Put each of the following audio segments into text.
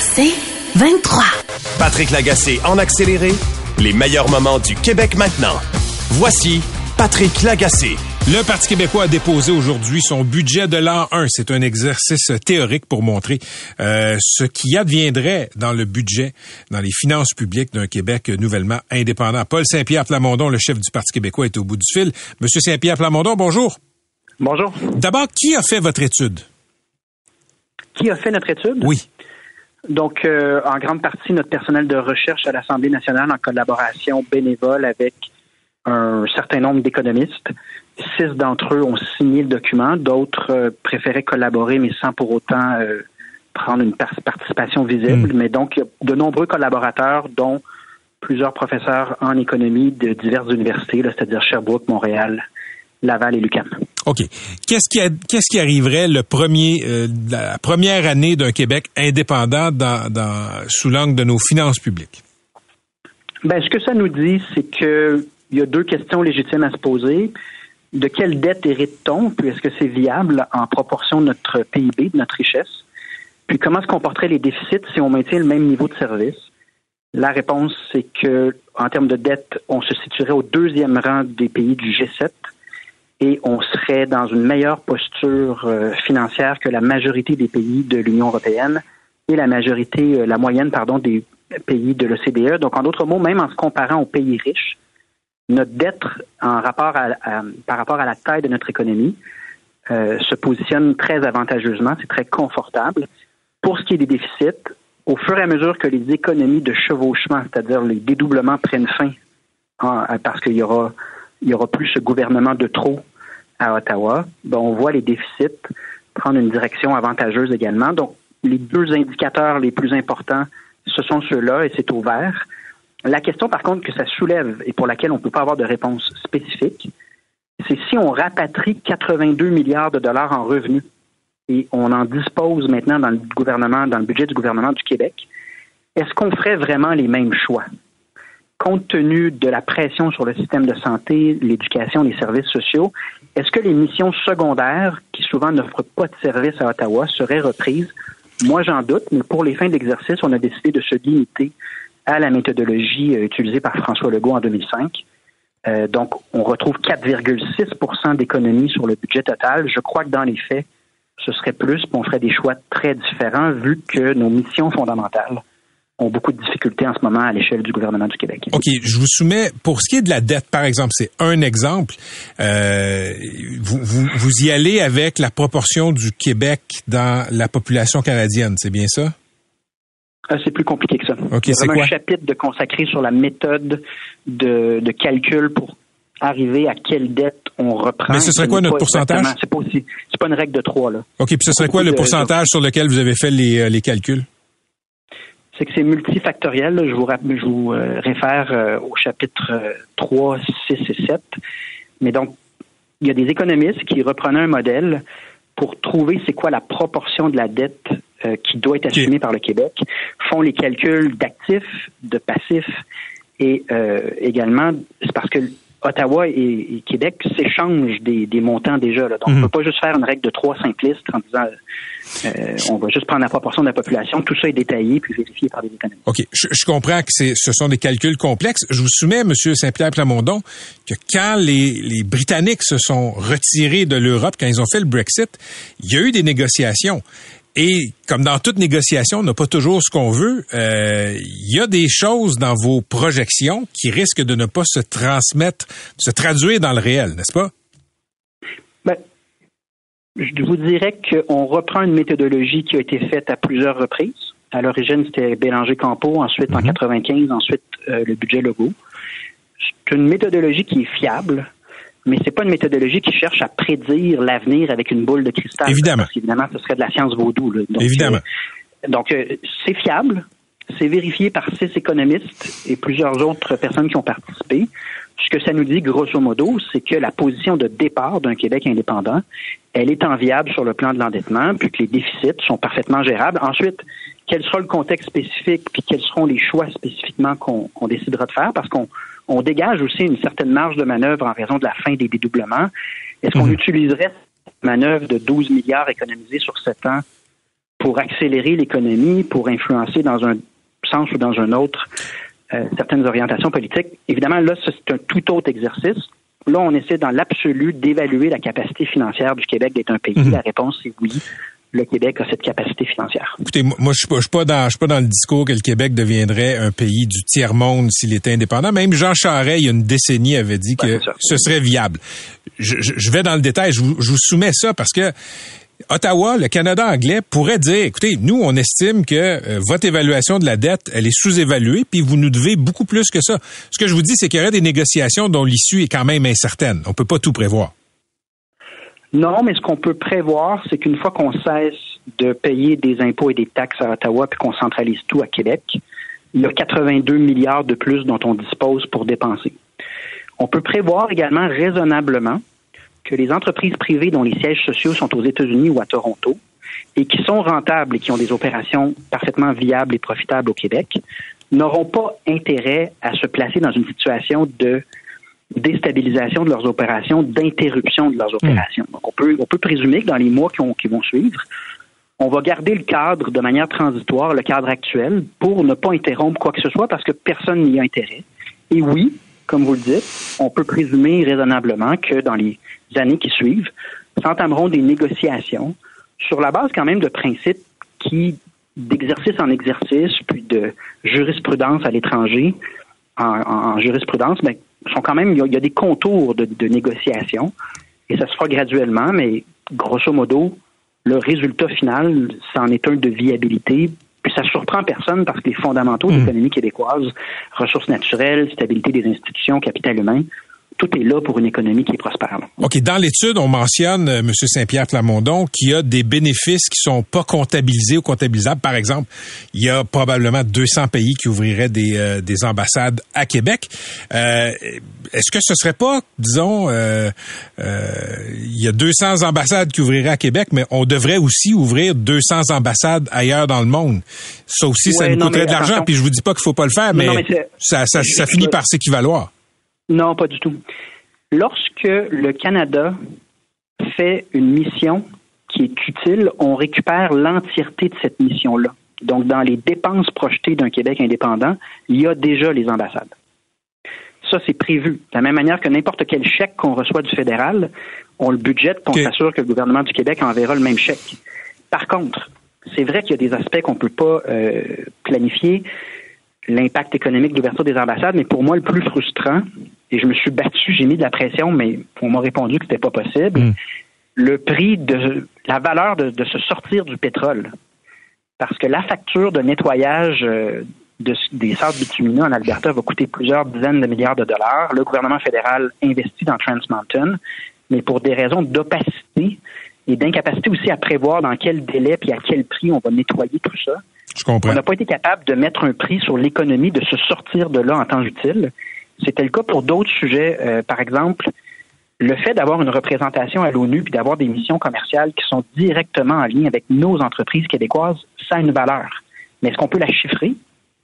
C'est 23. Patrick Lagacé en accéléré, les meilleurs moments du Québec maintenant. Voici Patrick Lagacé. Le Parti québécois a déposé aujourd'hui son budget de l'an 1. C'est un exercice théorique pour montrer euh, ce qui adviendrait dans le budget, dans les finances publiques d'un Québec nouvellement indépendant. Paul Saint-Pierre Plamondon, le chef du Parti québécois, est au bout du fil. Monsieur Saint-Pierre Plamondon, bonjour. Bonjour. D'abord, qui a fait votre étude? Qui a fait notre étude? Oui. Donc, euh, en grande partie, notre personnel de recherche à l'Assemblée nationale en collaboration bénévole avec un certain nombre d'économistes. Six d'entre eux ont signé le document, d'autres euh, préféraient collaborer, mais sans pour autant euh, prendre une participation visible. Mais donc, il y a de nombreux collaborateurs, dont plusieurs professeurs en économie de diverses universités, c'est-à-dire Sherbrooke, Montréal, Laval et Lucam. OK. Qu'est-ce qui, qu'est-ce qui arriverait le premier, euh, la première année d'un Québec indépendant dans, dans, sous l'angle de nos finances publiques? Ben, ce que ça nous dit, c'est que il y a deux questions légitimes à se poser. De quelle dette hérite-t-on? Puis est-ce que c'est viable en proportion de notre PIB, de notre richesse? Puis comment se comporteraient les déficits si on maintient le même niveau de service? La réponse, c'est que en termes de dette, on se situerait au deuxième rang des pays du G7 et on serait dans une meilleure posture euh, financière que la majorité des pays de l'Union européenne et la majorité, euh, la moyenne, pardon, des pays de l'OCDE. Donc, en d'autres mots, même en se comparant aux pays riches, notre dette par rapport à la taille de notre économie euh, se positionne très avantageusement, c'est très confortable. Pour ce qui est des déficits, au fur et à mesure que les économies de chevauchement, c'est-à-dire les dédoublements prennent fin, parce qu'il y aura plus ce gouvernement de trop à Ottawa, ben, on voit les déficits prendre une direction avantageuse également. Donc, les deux indicateurs les plus importants, ce sont ceux-là et c'est au vert. La question, par contre, que ça soulève et pour laquelle on ne peut pas avoir de réponse spécifique, c'est si on rapatrie 82 milliards de dollars en revenus et on en dispose maintenant dans le gouvernement, dans le budget du gouvernement du Québec, est-ce qu'on ferait vraiment les mêmes choix? Compte tenu de la pression sur le système de santé, l'éducation, les services sociaux, est-ce que les missions secondaires, qui souvent n'offrent pas de services à Ottawa, seraient reprises? Moi, j'en doute, mais pour les fins d'exercice, on a décidé de se limiter à la méthodologie euh, utilisée par François Legault en 2005. Euh, donc, on retrouve 4,6% d'économie sur le budget total. Je crois que dans les faits, ce serait plus, puis on ferait des choix très différents vu que nos missions fondamentales ont beaucoup de difficultés en ce moment à l'échelle du gouvernement du Québec. OK, je vous soumets, pour ce qui est de la dette, par exemple, c'est un exemple. Euh, vous, vous, vous y allez avec la proportion du Québec dans la population canadienne, c'est bien ça? Ah, c'est plus compliqué que ça. Ok, c'est a quoi? un chapitre de consacré sur la méthode de, de calcul pour arriver à quelle dette on reprend. Mais ce serait quoi notre pourcentage? C'est pas aussi, pas une règle de trois là. OK, puis ce serait quoi le de- pourcentage sur lequel vous avez fait les, euh, les calculs? C'est que c'est multifactoriel. là. Je vous, je vous euh, réfère euh, au chapitre euh, 3, 6 et 7. Mais donc, il y a des économistes qui reprenaient un modèle pour trouver c'est quoi la proportion de la dette euh, qui doit être assumée par le Québec, font les calculs d'actifs, de passifs et euh, également, c'est parce que Ottawa et, et Québec s'échangent des, des montants déjà. Là. Donc, on Mhm. ne peut pas juste faire une règle de trois simplistes en disant euh, on va juste prendre la proportion de la population. Tout ça est détaillé puis vérifié par des économistes. OK, je, je comprends que ce sont des calculs complexes. Je vous soumets, M. Saint-Pierre Plamondon, que quand les, les Britanniques se sont retirés de l'Europe, quand ils ont fait le Brexit, il y a eu des négociations. Et comme dans toute négociation, on n'a pas toujours ce qu'on veut. Euh, Il y a des choses dans vos projections qui risquent de ne pas se transmettre, se traduire dans le réel, n'est-ce pas? Ben, je vous dirais qu'on reprend une méthodologie qui a été faite à plusieurs reprises. À l'origine, c'était Bélanger-Campo, ensuite en 95, ensuite euh, le budget Legault. C'est une méthodologie qui est fiable, mais c'est pas une méthodologie qui cherche à prédire l'avenir avec une boule de cristal. Évidemment. Parce qu'évidemment, ce serait de la science vaudou. là. Donc, Évidemment. euh, Donc, euh, c'est fiable. C'est vérifié par six économistes et plusieurs autres personnes qui ont participé. Ce que ça nous dit, grosso modo, c'est que la position de départ d'un Québec indépendant, elle est enviable sur le plan de l'endettement, puis que les déficits sont parfaitement gérables. Ensuite, quel sera le contexte spécifique, puis quels seront les choix spécifiquement qu'on décidera de faire, parce qu'on on dégage aussi une certaine marge de manœuvre en raison de la fin des dédoublements. Est-ce qu'on mhm. utiliserait cette manœuvre de 12 milliards économisés sur 7 ans pour accélérer l'économie, pour influencer dans un sens ou dans un autre euh, certaines orientations politiques? Évidemment, là, c'est un tout autre exercice. Là, on essaie dans l'absolu d'évaluer la capacité financière du Québec d'être un pays. Mhm. La réponse est oui le Québec a cette capacité financière. Écoutez, moi, je suis pas, suis pas dans, je suis pas dans le discours que le Québec deviendrait un pays du tiers monde s'il était indépendant. Même Jean Charest, il y a une décennie, avait dit que ce serait viable. Je, vais dans le détail. Je vous, je vous soumets ça parce que Ottawa, le Canada anglais pourrait dire, écoutez, nous, on estime que euh, votre évaluation de la dette, elle est sous-évaluée, puis vous nous devez beaucoup plus que ça. Ce que je vous dis, c'est qu'il y aurait des négociations dont l'issue est quand même incertaine. On peut pas tout prévoir. Non, mais ce qu'on peut prévoir, c'est qu'une fois qu'on cesse de payer des impôts et des taxes à Ottawa puis qu'on centralise tout à Québec, il y a 82 milliards de plus dont on dispose pour dépenser. On peut prévoir également raisonnablement que les entreprises privées dont les sièges sociaux sont aux États-Unis ou à Toronto et qui sont rentables et qui ont des opérations parfaitement viables et profitables au Québec n'auront pas intérêt à se placer dans une situation de déstabilisation de leurs opérations, d'interruption de leurs hmm. opérations. Donc, on peut, on peut présumer que dans les mois qui, qui vont suivre, on va garder le cadre de manière transitoire, le cadre actuel, pour ne pas interrompre quoi que ce soit parce que personne n'y a intérêt. Et oui, comme vous le dites, on peut présumer raisonnablement que dans les années qui suivent, s'entameront des négociations sur la base quand même de principes qui, d'exercice en exercice, puis de jurisprudence à l'étranger, en, jurisprudence, mais sont quand même, il y a, des contours de, de négociation et ça se fera graduellement, mais grosso modo, le résultat final, c'en est un de viabilité. Puis ça surprend personne parce que les fondamentaux de hmm. l'économie québécoise, ressources naturelles, stabilité des institutions, capital humain, tout est là pour une économie qui est prospère. OK. Dans l'étude, on mentionne, euh, M. Saint-Pierre Plamondon, qu'il y a des bénéfices qui sont pas comptabilisés ou comptabilisables. Par exemple, il y a probablement 200 pays qui ouvriraient des, euh, des ambassades à Québec. Euh, Est-ce que ce serait pas, disons, euh, il y a 200 ambassades qui ouvriraient à Québec, mais on devrait aussi ouvrir 200 ambassades ailleurs dans le monde? Ça aussi, ça nous coûterait de l'argent. Puis je vous dis pas qu'il faut pas le faire, mais, ça, ça, ça finit par s'équivaloir. Non, pas du tout. Lorsque le Canada fait une mission qui est utile, on récupère l'entièreté de cette mission-là. Donc, dans les dépenses projetées d'un Québec indépendant, il y a déjà les ambassades. Ça, c'est prévu. De la même manière que n'importe quel chèque qu'on reçoit du fédéral, on le budgète pour s'assurer que le gouvernement du Québec enverra le même chèque. Par contre, c'est vrai qu'il y a des aspects qu'on ne peut pas euh, planifier l'impact économique d'ouverture des ambassades, mais pour moi, le plus frustrant, et je me suis battu, j'ai mis de la pression, mais on m'a répondu que c'était pas possible, hmm. le prix de la valeur de, se sortir du pétrole. Parce que la facture de nettoyage euh, de, des sables bitumineux en Alberta va coûter plusieurs dizaines de milliards de dollars. Le gouvernement fédéral investit dans Trans Mountain, mais pour des raisons d'opacité et d'incapacité aussi à prévoir dans quel délai et à quel prix on va nettoyer tout ça, on n'a pas été capable de mettre un prix sur l'économie de se sortir de là en temps utile. C'était le cas pour d'autres sujets. Euh, par exemple, le fait d'avoir une représentation à l'ONU puis d'avoir des missions commerciales qui sont directement en lien avec nos entreprises québécoises, ça a une valeur. Mais est-ce qu'on peut la chiffrer?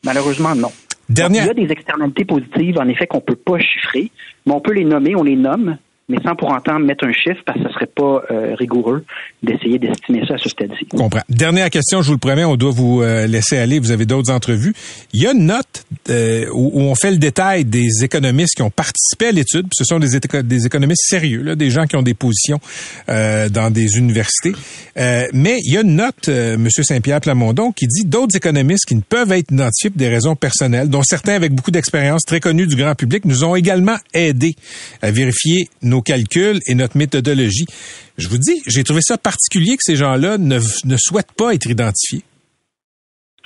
Malheureusement, non. il y a des externalités positives, en effet, qu'on ne peut pas chiffrer, mais on peut les nommer, on les nomme, mais sans pour autant mettre un chiffre parce que ce serait pas euh, rigoureux d'essayer d'estimer ça à ce stade-ci. Comprends. Dernière question, je vous le promets, on doit vous euh, laisser aller. Vous avez d'autres entrevues. Il y a une note euh, où, on fait le détail des économistes qui ont participé à l'étude. Ce sont des, des économistes sérieux, là, des gens qui ont des positions dans des universités. mais il y a une note, Monsieur Saint-Pierre Plamondon, qui dit d'autres économistes qui ne peuvent être identifiés pour des raisons personnelles, dont certains avec beaucoup d'expérience, très connus du grand public, nous ont également aidés à vérifier nos calculs et notre méthodologie. Je vous dis, j'ai trouvé ça particulier que ces gens-là ne, souhaitent pas être identifiés.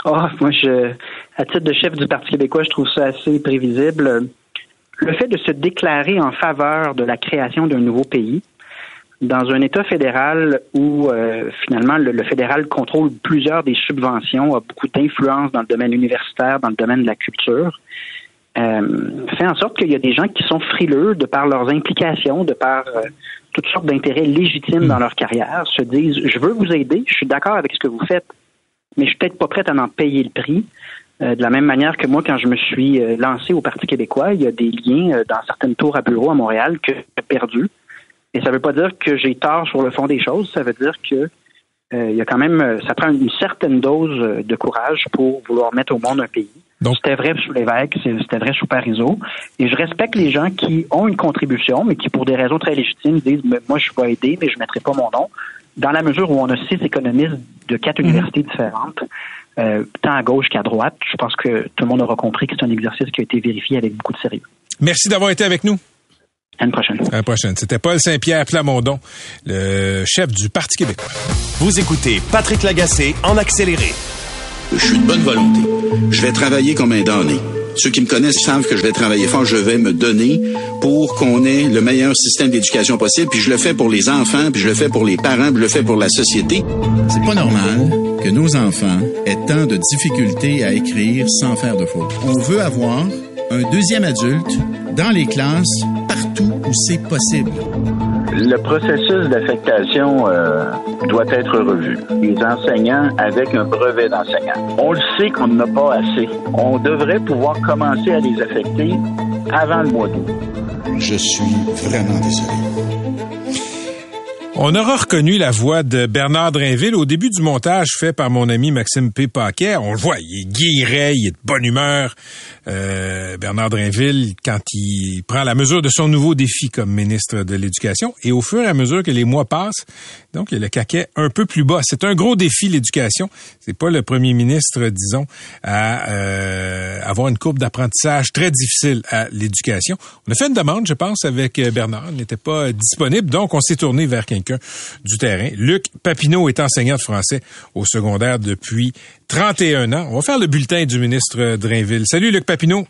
Ah, moi, je, à titre de chef du Parti québécois, je trouve ça assez prévisible. Le fait de se déclarer en faveur de la création d'un nouveau pays, dans un État fédéral où euh, finalement le, le, fédéral contrôle plusieurs des subventions, a beaucoup d'influence dans le domaine universitaire, dans le domaine de la culture, euh, fait en sorte qu'il y a des gens qui sont frileux de par leurs implications, de par euh, toutes sortes d'intérêts légitimes dans leur carrière, se disent je veux vous aider, je suis d'accord avec ce que vous faites, mais je suis peut-être pas prête à en payer le prix. Euh, de la même manière que moi, quand je me suis euh, lancé au Parti québécois, il y a des liens dans certaines tours à bureau à Montréal que j'ai perdus. Et ça ne veut pas dire que j'ai tort sur le fond des choses, ça veut dire que il y a quand même, ça prend une certaine dose de courage pour vouloir mettre au monde un pays. Donc, c'était vrai sous l'évêque, c'était vrai sous Parizeau. Et je respecte les gens qui ont une contribution, mais qui, pour des raisons très légitimes, disent Moi, je vais aider, mais je ne mettrai pas mon nom. Dans la mesure où on a six économistes de quatre mmh. universités différentes, euh, tant à gauche qu'à droite. Je pense que tout le monde aura compris que c'est un exercice qui a été vérifié avec beaucoup de sérieux. Merci d'avoir été avec nous. À une prochaine. À une prochaine. C'était Paul Saint-Pierre Plamondon, le chef du Parti québécois. Vous écoutez Patrick Lagacé en accéléré. Je suis de bonne volonté. Je vais travailler comme un damné. Ceux qui me connaissent savent que je vais travailler fort, je vais me donner pour qu'on ait le meilleur système d'éducation possible. Puis je le fais pour les enfants, puis je le fais pour les parents, puis je le fais pour la société. C'est pas normal que nos enfants aient tant de difficultés à écrire sans faire de faute. On veut avoir un deuxième adulte dans les classes partout où c'est possible. Le processus d'affectation euh, doit être revu. Les enseignants avec un brevet d'enseignant. On le sait qu'on n'a pas assez. On devrait pouvoir commencer à les affecter avant le mois d'août. Je suis vraiment désolé. On aura reconnu la voix de Bernard Drinville au début du montage fait par mon ami Maxime P. Paquet. On le voit, il est guiré, il est de bonne humeur. Euh, Bernard Drinville, quand il prend la mesure de son nouveau défi comme ministre de l'Éducation, et au fur et à mesure que les mois passent, donc il y a le caquet un peu plus bas. C'est un gros défi, l'éducation. C'est pas le premier ministre, disons, à euh, avoir une courbe d'apprentissage très difficile à l'éducation. On a fait une demande, je pense, avec Bernard. Il n'était pas disponible, donc on s'est tourné vers quelqu'un du terrain. Luc Papineau est enseignant de français au secondaire depuis 31 ans. On va faire le bulletin du ministre Drainville. Salut Luc Papineau.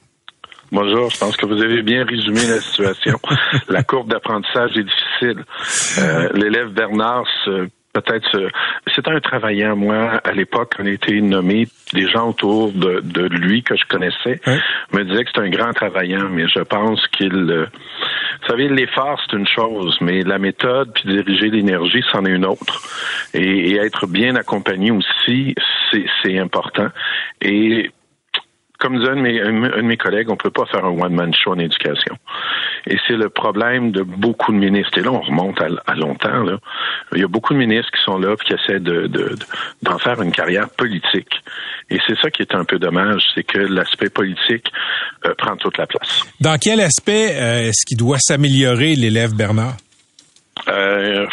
Bonjour, je pense que vous avez bien résumé la situation. la courbe d'apprentissage est difficile. Euh, l'élève Bernard se peut-être c'est un travaillant moi à l'époque on a été nommé des gens autour de, de lui que je connaissais me disaient que c'est un grand travaillant mais je pense qu'il euh, vous savez l'effort c'est une chose mais la méthode puis diriger l'énergie c'en est une autre et, et être bien accompagné aussi c'est important et comme disait un de, mes, de collègues, on peut pas faire un one-man show en éducation. Et c'est le problème de beaucoup de ministres. Et là, on remonte à, longtemps. Là. Il y a beaucoup de ministres qui sont là et qui essaient de, d'en faire une carrière politique. Et c'est ça qui est un peu dommage, c'est que l'aspect politique euh, prend toute la place. Dans quel aspect euh, est-ce qu'il doit s'améliorer, l'élève Bernard? Euh,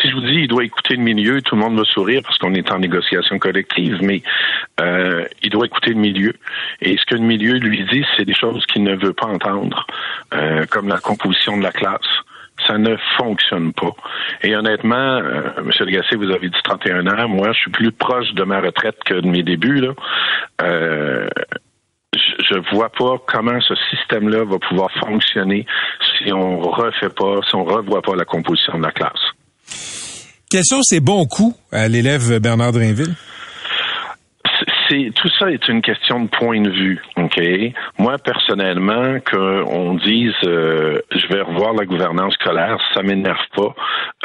si je vous dis il doit écouter le milieu, tout le monde va sourire parce qu'on est en négociation collective, mais euh, il doit écouter le milieu. Et ce que le milieu lui dit, c'est des choses qu'il ne veut pas entendre, euh, comme la composition de la classe. Ça ne fonctionne pas. Et honnêtement, euh, M. Legacy, vous avez dit 31 ans. Moi, je suis plus proche de ma retraite que de mes débuts. Là. Je ne vois pas comment ce système-là va pouvoir fonctionner si on refait pas, si on revoit pas la composition de la classe. Quels sont ces bons coups à l'élève Bernard Drinville? C'est tout ça est une question de point de vue. Ok, moi personnellement, qu'on dise euh, je vais revoir la gouvernance scolaire, ça m'énerve pas.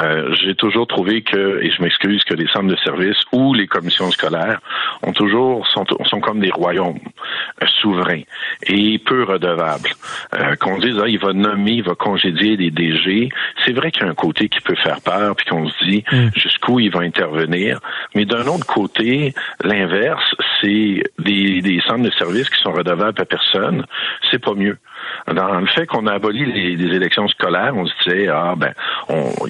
Euh, J'ai toujours trouvé que, et je m'excuse, que les centres de services ou les commissions scolaires ont toujours sont, sont comme des royaumes euh, souverains et peu redevables. Euh, qu'on dise ah, il va nommer, il va congédier des DG, c'est vrai qu'il y a un côté qui peut faire peur, puis qu'on se dit mm. jusqu'où il va intervenir. Mais d'un autre côté, l'inverse, c'est des, des, centres de services qui sont redevables à personne, c'est pas mieux. Dans le fait qu'on a aboli les, élections scolaires, on se disait ah ben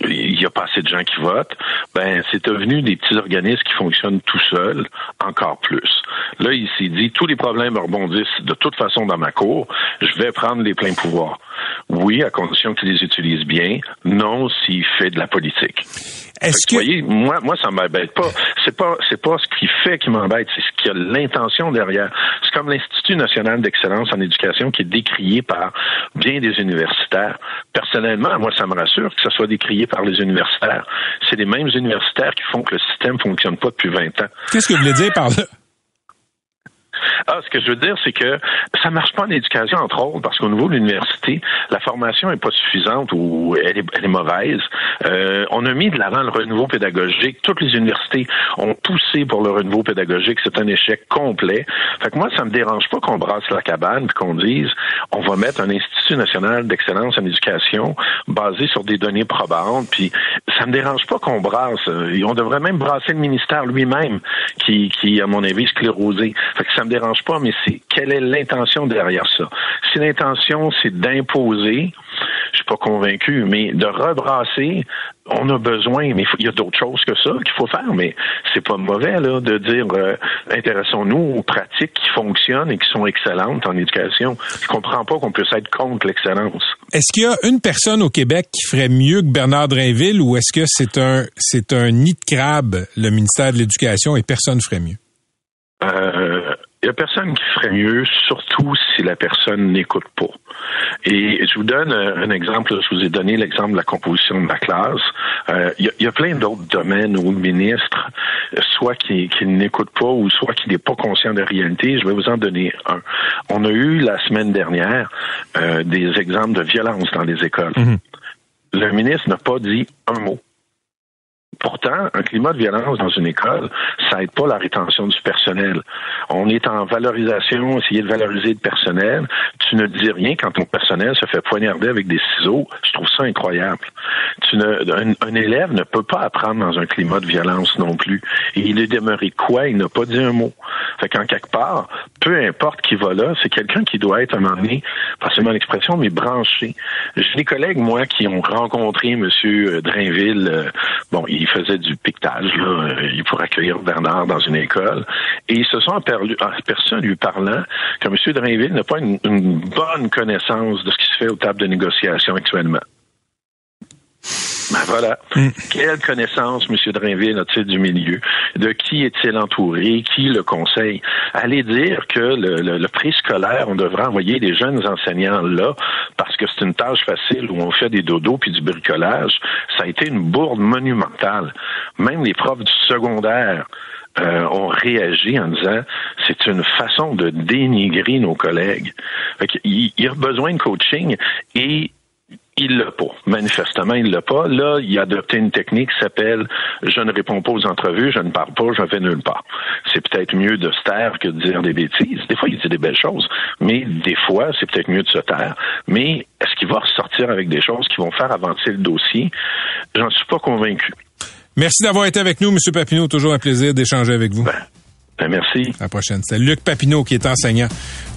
il y a pas assez de gens qui votent, ben c'est devenu des petits organismes qui fonctionnent tout seuls, encore plus. Là, il s'est dit tous les problèmes rebondissent de toute façon dans ma cour, je vais prendre les pleins pouvoirs. Oui, à condition qu'il les utilise bien. Non, s'il fait de la politique. Est-ce que, Vous voyez, moi, moi, ça m'embête pas. C'est pas, c'est pas ce qu'il fait qui m'embête, c'est ce qu'il y a l'intention derrière. C'est comme l'Institut national d'excellence en éducation qui est décrié par bien des universitaires. Personnellement, moi, ça me rassure que ça soit décrié par les universitaires. C'est les mêmes universitaires qui font que le système fonctionne pas depuis 20 ans. qu'est-ce que vous voulez dire par là? Ah, ce que je veux dire, c'est que ça marche pas en éducation, entre autres, parce qu'au niveau de l'université, la formation est pas suffisante ou elle est, mauvaise. Euh, on a mis de l'avant le renouveau pédagogique. Toutes les universités ont poussé pour le renouveau pédagogique. C'est un échec complet. Fait que moi, ça me dérange pas qu'on brasse la cabane puis qu'on dise on va mettre un Institut national d'excellence en éducation basé sur des données probantes. Puis ça me dérange pas qu'on brasse. On devrait même brasser le ministère lui-même, qui, qui, à mon avis, sclérosé. Fait que ça dérange pas, mais c'est quelle est l'intention derrière ça? Si l'intention, c'est d'imposer, je suis pas convaincu, mais de rebrasser, on a besoin, mais il y a d'autres choses que ça qu'il faut faire, mais c'est pas mauvais là de dire euh, intéressons-nous aux pratiques qui fonctionnent et qui sont excellentes en éducation. Je comprends pas qu'on puisse être contre l'excellence. Est-ce qu'il y a une personne au Québec qui ferait mieux que Bernard Drainville ou est-ce que c'est un, c'est un nid de crabe, le ministère de l'Éducation, et personne ferait mieux? Euh, il y a personne qui ferait mieux, surtout si la personne n'écoute pas. Et je vous donne euh, un exemple. Je vous ai donné l'exemple de la composition de la classe. Euh, il, y a, il y a plein d'autres domaines où le ministre, euh, soit qui, qui n'écoute pas ou soit qui n'est pas conscient de la réalité. Je vais vous en donner un. On a eu la semaine dernière euh, des exemples de violence dans les écoles. Le ministre n'a pas dit un mot. Pourtant, un climat de violence dans une école, ça aide pas la rétention du personnel. On est en valorisation, essayer de valoriser le personnel. Tu ne dis rien quand ton personnel se fait poignarder avec des ciseaux. Je trouve ça incroyable. Tu ne, un, élève ne peut pas apprendre dans un climat de violence non plus. Et il est demeuré quoi? Il n'a pas dit un mot. Fait qu'en quelque part, peu importe qui va là, c'est quelqu'un qui doit être à un moment donné, pas seulement l'expression, mais branché. J'ai des collègues, moi, qui ont rencontré M. Drainville. euh, bon, il faisait du piquetage, euh, il pour accueillir Bernard dans une école. Et ils se sont aperçus, aperçus en lui parlant que M. Drainville n'a pas une, une bonne connaissance de ce qui se fait aux tables de négociation actuellement. Ben voilà. Quelle connaissance M. Drainville a-t-il du milieu? De qui est-il entouré? Qui le conseille? Allez dire que le, le, le préscolaire, on devrait envoyer des jeunes enseignants là parce que c'est une tâche facile où on fait des dodos puis du bricolage. Ça a été une bourde monumentale. Même les profs du secondaire euh, ont réagi en disant c'est une façon de dénigrer nos collègues. Fait il, il y a besoin de coaching et il l'a pas. Manifestement, il l'a pas. Là, il a adopté une technique qui s'appelle je ne réponds pas aux entrevues, je ne parle pas, je vais nulle part. C'est peut-être mieux de se taire que de dire des bêtises. Des fois, il dit des belles choses, mais des fois, c'est peut-être mieux de se taire. Mais est-ce qu'il va ressortir avec des choses qui vont faire avancer le dossier? J'en suis pas convaincu. Merci d'avoir été avec nous, M. Papineau. Toujours un plaisir d'échanger avec vous. Ben, merci. À la prochaine. C'est Luc Papineau qui est enseignant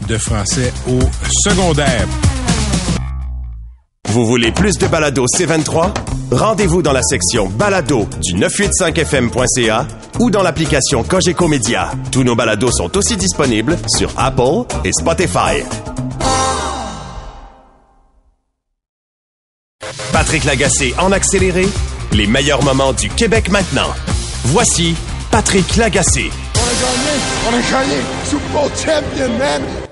de français au secondaire. Vous voulez plus de balado C23? Rendez-vous dans la section balado du 985fm.ca ou dans l'application Cogeco Média. Tous nos balados sont aussi disponibles sur Apple et Spotify. Patrick Lagacé en accéléré, les meilleurs moments du Québec maintenant. Voici Patrick Lagacé. On a gagné! On a gagné! Super champion, man!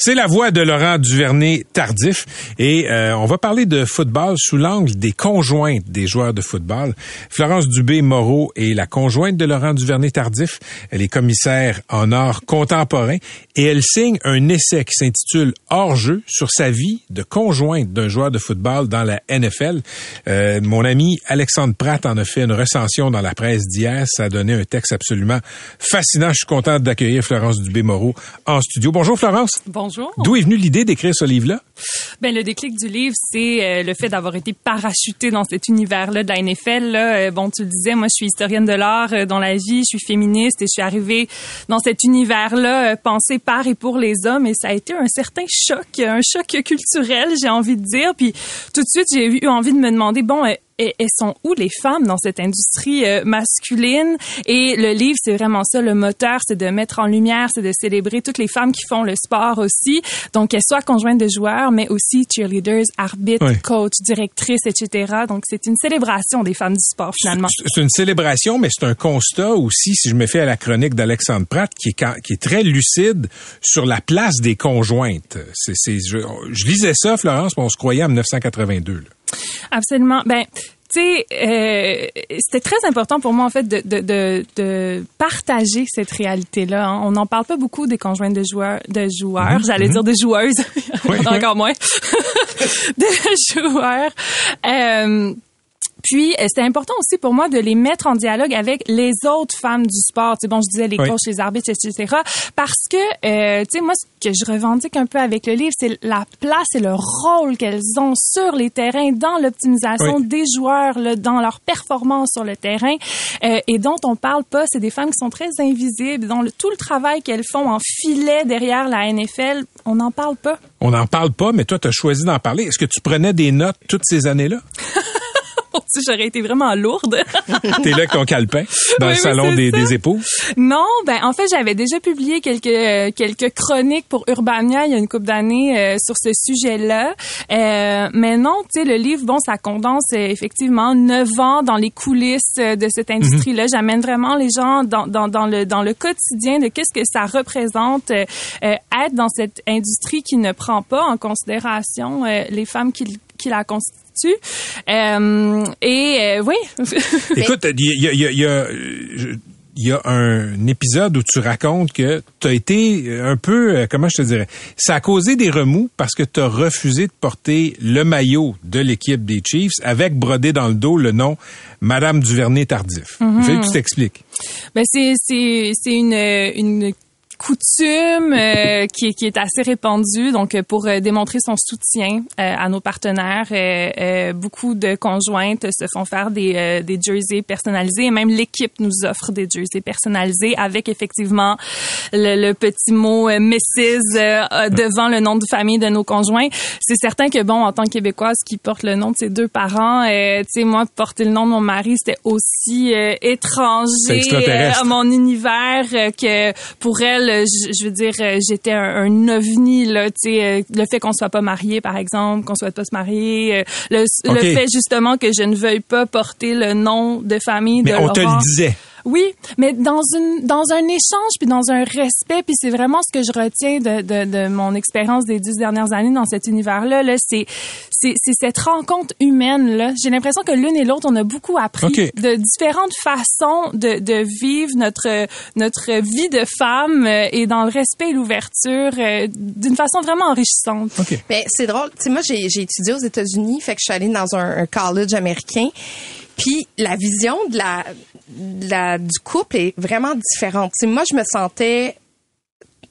C'est la voix de Laurent Duvernay-Tardif et euh, on va parler de football sous l'angle des conjointes des joueurs de football. Florence Dubé-Moreau est la conjointe de Laurent Duvernay-Tardif. Elle est commissaire en art contemporain et elle signe un essai qui s'intitule Hors-jeu sur sa vie de conjointe d'un joueur de football dans la NFL. Euh, mon ami Alexandre Pratt en a fait une recension dans la presse d'hier. Ça a donné un texte absolument fascinant. Je suis content d'accueillir Florence Dubé-Moreau en studio. Bonjour Florence. D'où est venue l'idée d'écrire ce livre-là? Ben, le déclic du livre, c'est euh, le fait d'avoir été parachuté dans cet univers-là de la NFL. Là. Euh, bon, tu le disais, moi, je suis historienne de l'art euh, dans la vie, je suis féministe et je suis arrivée dans cet univers-là euh, pensé par et pour les hommes et ça a été un certain choc, un choc culturel, j'ai envie de dire. Puis tout de suite, j'ai eu envie de me demander, bon, elles, sont où les femmes dans cette industrie euh, masculine? Et le livre, c'est vraiment ça, le moteur, c'est de mettre en lumière, c'est de célébrer toutes les femmes qui font le sport aussi. Donc, qu'elles soient conjointes de joueurs, mais aussi cheerleaders, arbitres, coachs, directrices, etc. Donc, c'est une célébration des femmes du sport finalement. C'est une célébration, mais c'est un constat aussi, si je me fais à la chronique d'Alexandre Pratt, qui est, qui est très lucide sur la place des conjointes. C'est, je, je, lisais ça, Florence, mais on se croyait en 1982. Absolument. Ben, tu sais, euh, c'était très important pour moi en fait de, de, de, de partager cette réalité-là. Hein. On n'en parle pas beaucoup des conjointes de joueurs, de joueurs. Mhm. J'allais dire de joueuses, encore moins, de joueurs. Euh, puis, euh, c'était important aussi pour moi de les mettre en dialogue avec les autres femmes du sport. Tu sais, bon, je disais les coachs, les arbitres, etc. Parce que, euh, tu sais, moi, ce que je revendique un peu avec le livre, c'est la place et le rôle qu'elles ont sur les terrains, dans l'optimisation des joueurs, là, dans leur performance sur le terrain, euh, et dont on parle pas. C'est des femmes qui sont très invisibles, dont le, tout le travail qu'elles font en filet derrière la NFL, on n'en parle pas. On n'en parle pas, mais toi, tu as choisi d'en parler. Est-ce que tu prenais des notes toutes ces années-là? j'aurais été vraiment lourde. T'es là avec ton calepin dans le salon des, des, époux? Non, ben en fait j'avais déjà publié quelques euh, quelques chroniques pour Urbania il y a une couple d'années euh, sur ce sujet-là. Euh, mais non, tu sais le livre bon ça condense effectivement neuf ans dans les coulisses de cette industrie-là. Mhm. J'amène vraiment les gens dans, dans, dans le dans le quotidien de qu'est-ce que ça représente être dans cette industrie qui ne prend pas en considération les femmes qui qui la constituent euh, et euh, oui. Écoute, il y a, y, a, y, a, y a un épisode où tu racontes que tu as été un peu, euh, comment je te dirais, ça a causé des remous parce que tu as refusé de porter le maillot de l'équipe des Chiefs avec brodé dans le dos le nom Madame Duvernay Tardif. Mm -hmm. tu t'expliques. Ben c'est c'est c'est une une coutume euh, qui, qui, est assez répandue. Donc, euh, pour euh, démontrer son soutien à nos partenaires, beaucoup de conjointes se font faire des, des jerseys personnalisés. Et même l'équipe nous offre des jerseys personnalisés avec effectivement le, petit mot Mrs. devant le nom de famille de nos conjoints. C'est certain que, bon, en tant que Québécoise qui porte le nom de ses deux parents, tu sais, moi, porter le nom de mon mari, c'était aussi étranger à mon univers que pour elle, je, veux dire, euh, j'étais un, ovni là. Tu sais, euh, le fait qu'on soit pas marié, par exemple, qu'on soit pas se marier, euh, le, le, fait justement que je ne veuille pas porter le nom de famille Mais de on te le disait. Oui, mais dans une dans un échange puis dans un respect puis c'est vraiment ce que je retiens de, de, de mon expérience des dix dernières années dans cet univers-là. Là, c'est c'est cette rencontre humaine là. J'ai l'impression que l'une et l'autre on a beaucoup appris de différentes façons de, de vivre notre notre vie de femme euh, et dans le respect et l'ouverture euh, d'une façon vraiment enrichissante. Okay. Ben, c'est drôle. Tu sais, moi j'ai étudié aux États-Unis, fait que je suis allée dans un, un college américain. Puis la vision de la, la du couple est vraiment différente. moi, je me sentais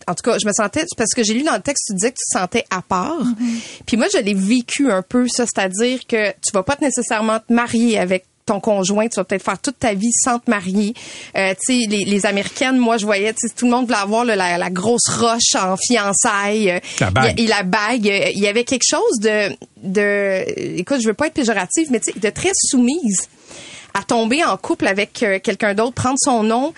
en tout cas, je me sentais parce que j'ai lu dans le texte tu disais que tu te sentais à part. Mm-hmm. Puis moi, je l'ai vécu un peu ça, c'est-à-dire que tu vas pas nécessairement te marier avec ton conjoint, tu vas peut-être faire toute ta vie sans te marier. Euh, tu sais, les, les, américaines, moi je voyais, tout le monde voulait avoir la, la, grosse roche en fiançailles. La bague. Et la bague. Il y avait quelque chose de, de, écoute, je veux pas être péjorative, mais tu sais, de très soumise à tomber en couple avec euh, quelqu'un d'autre, prendre son nom.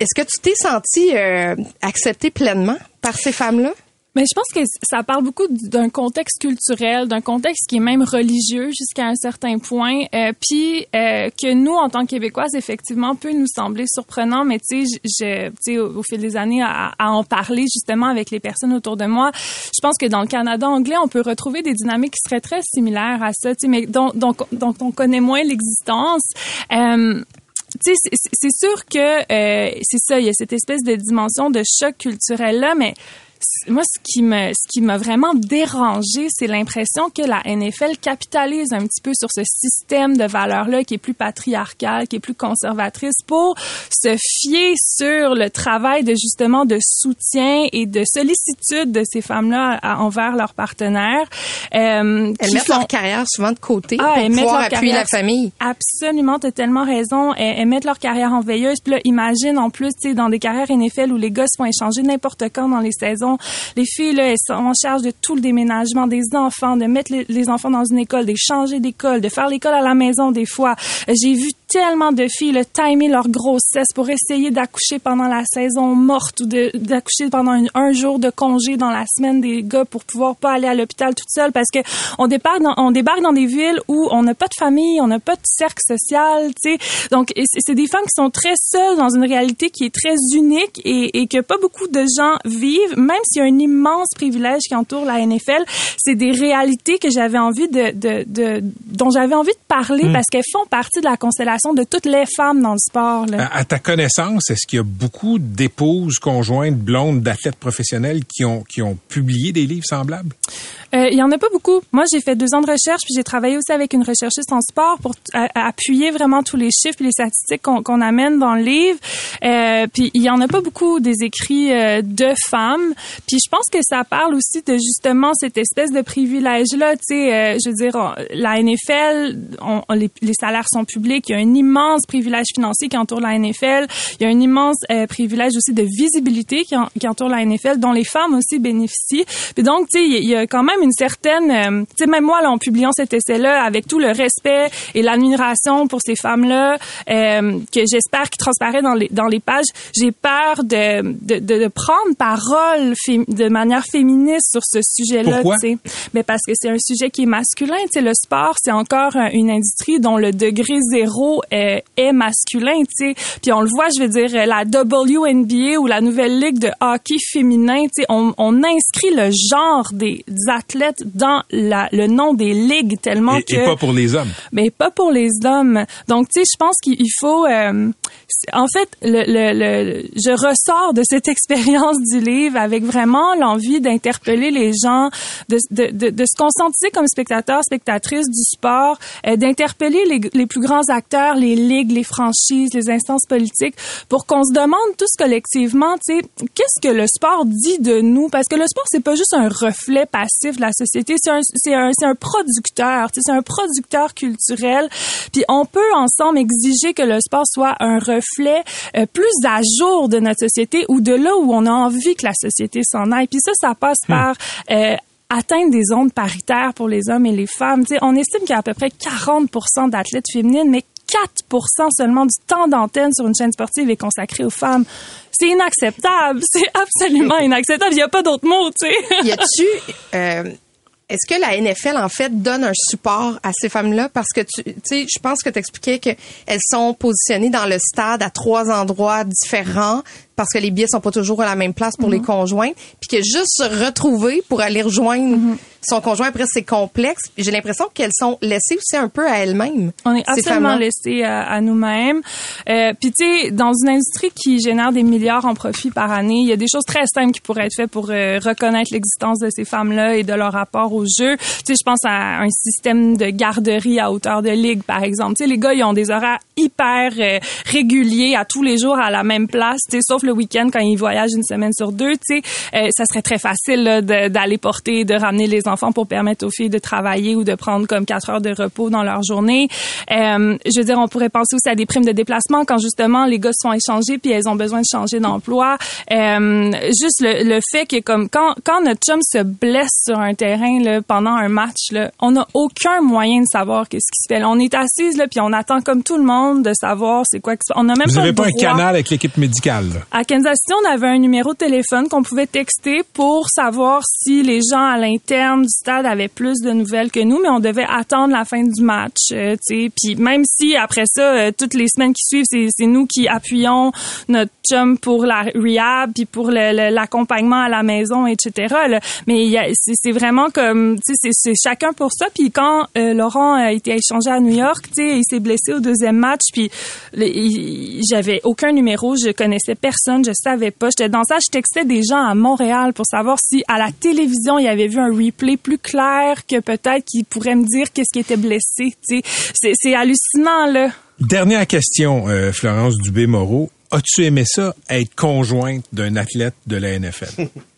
Est-ce que tu t'es senti euh, accepté pleinement par ces femmes-là? Mais je pense que ça parle beaucoup d'un contexte culturel, d'un contexte qui est même religieux jusqu'à un certain point, euh, puis euh, que nous, en tant que Québécoises, effectivement, peut nous sembler surprenant, mais tu sais, je, au, au fil des années, à, à, en parler justement avec les personnes autour de moi, je pense que dans le Canada anglais, on peut retrouver des dynamiques qui seraient très similaires à ça, tu sais, mais dont, dont, dont on connaît moins l'existence. Euh, c'est sûr que euh, c'est ça, il y a cette espèce de dimension de choc culturel là, mais moi, ce qui me, ce qui m'a vraiment dérangé, c'est l'impression que la NFL capitalise un petit peu sur ce système de valeurs-là qui est plus patriarcal, qui est plus conservatrice pour se fier sur le travail de justement de soutien et de sollicitude de ces femmes-là envers leurs partenaires. Euh, elles mettent leur carrière souvent de côté ah, pour pouvoir appuyer la famille. Absolument, tu as tellement raison. Elles, mettent leur carrière en veilleuse. Puis là, imagine en plus, tu sais, dans des carrières NFL où les gars se font échanger n'importe quand dans les saisons Les filles, elles sont en charge de tout le déménagement des enfants, de mettre les, les enfants dans une école, de changer d'école, de faire l'école à la maison des fois. J'ai vu tellement de filles le timer leur grossesse pour essayer d'accoucher pendant la saison morte ou d'accoucher pendant un, un jour de congé dans la semaine des gars pour pouvoir pas aller à l'hôpital toute seule parce que on débarque dans, on débarque dans des villes où on n'a pas de famille, on n'a pas de cercle social, tu sais. Donc c'est des femmes qui sont très seules dans une réalité qui est très unique et, et que pas beaucoup de gens vivent, même s'il y a un immense privilège qui entoure la NFL. C'est des réalités que j'avais envie de, de, de dont j'avais envie de parler Hmm. parce qu'elles font partie de la constellation de toutes les femmes dans le sport. À, à ta connaissance, est-ce qu'il y a beaucoup d'épouses, conjointes, blondes, d'athlètes professionnels qui ont, qui ont publié des livres semblables? Euh, il y en a pas beaucoup. Moi, j'ai fait deux ans de recherche, puis j'ai travaillé aussi avec une recherchiste en sport pour appuyer vraiment tous les chiffres et les statistiques qu'on amène dans le livre. Euh, puis il y en a pas beaucoup des écrits euh, de femmes. Puis je pense que ça parle aussi de justement cette espèce de privilège-là. Tu sais, euh, je veux dire, la NFL, les, salaires sont publics. Il y a un immense privilège financier qui entoure la NFL. Il y a un immense privilège aussi de visibilité qui, qui entoure la NFL, dont les femmes aussi bénéficient. Puis donc, tu sais, il y a quand même une certaine, euh, tu sais, même moi, là, en publiant cet essai-là, avec tout le respect et l'admiration pour ces femmes-là, euh, que j'espère qui transparaît dans les dans les pages, j'ai peur de, de, de, de prendre parole de manière féministe sur ce sujet-là. Tu sais. Mais parce que c'est un sujet qui est masculin. Tu sais, le sport, c'est encore une industrie dont le degré zéro euh, est masculin. Tu sais, puis on le voit, je veux dire, la WNBA ou la nouvelle ligue de hockey féminin. Tu sais, on, on inscrit le genre des athlètes dans la, le nom des ligues tellement Et, que et pas pour les hommes. mais pas pour les hommes. Donc, tu sais, je pense qu'il faut... euh, en fait, le, le, le- je ressors de cette expérience du livre avec vraiment l'envie d'interpeller les gens, de, de, de, de se conscientiser comme spectateur, spectatrice du sport, euh, d'interpeller les, les plus grands acteurs, les ligues, les franchises, les instances politiques, pour qu'on se demande tous collectivement, tu sais, qu'est-ce que le sport dit de nous? Parce que le sport, c'est pas juste un reflet passif de la société, c'est un, un, c'est un producteur, c'est un producteur culturel. Puis on peut ensemble exiger que le sport soit un reflet euh, plus à jour de notre société ou de là où on a envie que la société s'en aille. Puis ça, ça passe par euh, atteindre des ondes paritaires pour les hommes et les femmes. Tu sais, on estime qu'il y a à peu près 40 d'athlètes féminines, mais 4 seulement du temps d'antenne sur une chaîne sportive est consacré aux femmes. C'est inacceptable. C'est absolument inacceptable. Il n'y a pas d'autre mot, tu sais. y a-tu euh, est-ce que la NFL en fait donne un support à ces femmes-là? Parce que tu sais je pense que tu expliquais que elles sont positionnées dans le stade à trois endroits différents parce que les billets sont pas toujours à la même place pour les conjoints puis que juste se retrouver pour aller rejoindre son conjoint après c'est complexe j'ai l'impression qu'elles sont laissées aussi un peu à elles-mêmes On est absolument femmes-là. laissé à, à nous-mêmes. Euh, Puis tu sais, dans une industrie qui génère des milliards en profit par année, il y a des choses très simples qui pourraient être faites pour euh, reconnaître l'existence de ces femmes-là et de leur rapport au jeu. Tu sais, je pense à un système de garderie à hauteur de ligue, par exemple. Tu sais, les gars, ils ont des horaires hyper euh, réguliers à tous les jours à la même place, tu sais, sauf le week-end quand ils voyagent une semaine sur deux. Tu sais, euh, ça serait très facile d'aller porter, de ramener les enfants pour permettre aux filles de travailler ou de prendre comme quatre heures de repos dans leur journée. Euh, je veux dire, on pourrait penser aussi à des primes de déplacement quand justement les gars se font échanger puis elles ont besoin de changer d'emploi. Euh, juste le, le fait que comme quand, quand notre chum se blesse sur un terrain là, pendant un match, là, on n'a aucun moyen de savoir qu'est-ce qui se fait. Là, on est assise là puis on attend comme tout le monde de savoir c'est quoi passe. On n'a même Vous pas le pas un canal avec l'équipe médicale. À Kansas City, on avait un numéro de téléphone qu'on pouvait texter pour savoir si les gens à l'interne du stade avaient plus de nouvelles que nous, mais on devait attendre la fin du match. euh. Puis même si après ça, euh, toutes les semaines qui suivent, c'est nous qui appuyons notre chum pour la rehab, puis pour l'accompagnement à la maison, etc. là. Mais c'est vraiment comme, c'est- chacun pour ça. Puis quand euh, Laurent a été échangé à New York, il s'est blessé au deuxième match, puis j'avais aucun numéro, je connaissais personne, je savais pas. J'étais dans ça, je textais des gens à Montréal pour savoir si à la télévision il y avait vu un replay plus clair que peut-être qu'ils pourraient me dire qu'est-ce qui était blessé. Tu sais, c'est c'est hallucinant là. Dernière question, euh, Florence Dubé-Moreau. As-tu aimé ça, être conjointe d'un athlète de la NFL?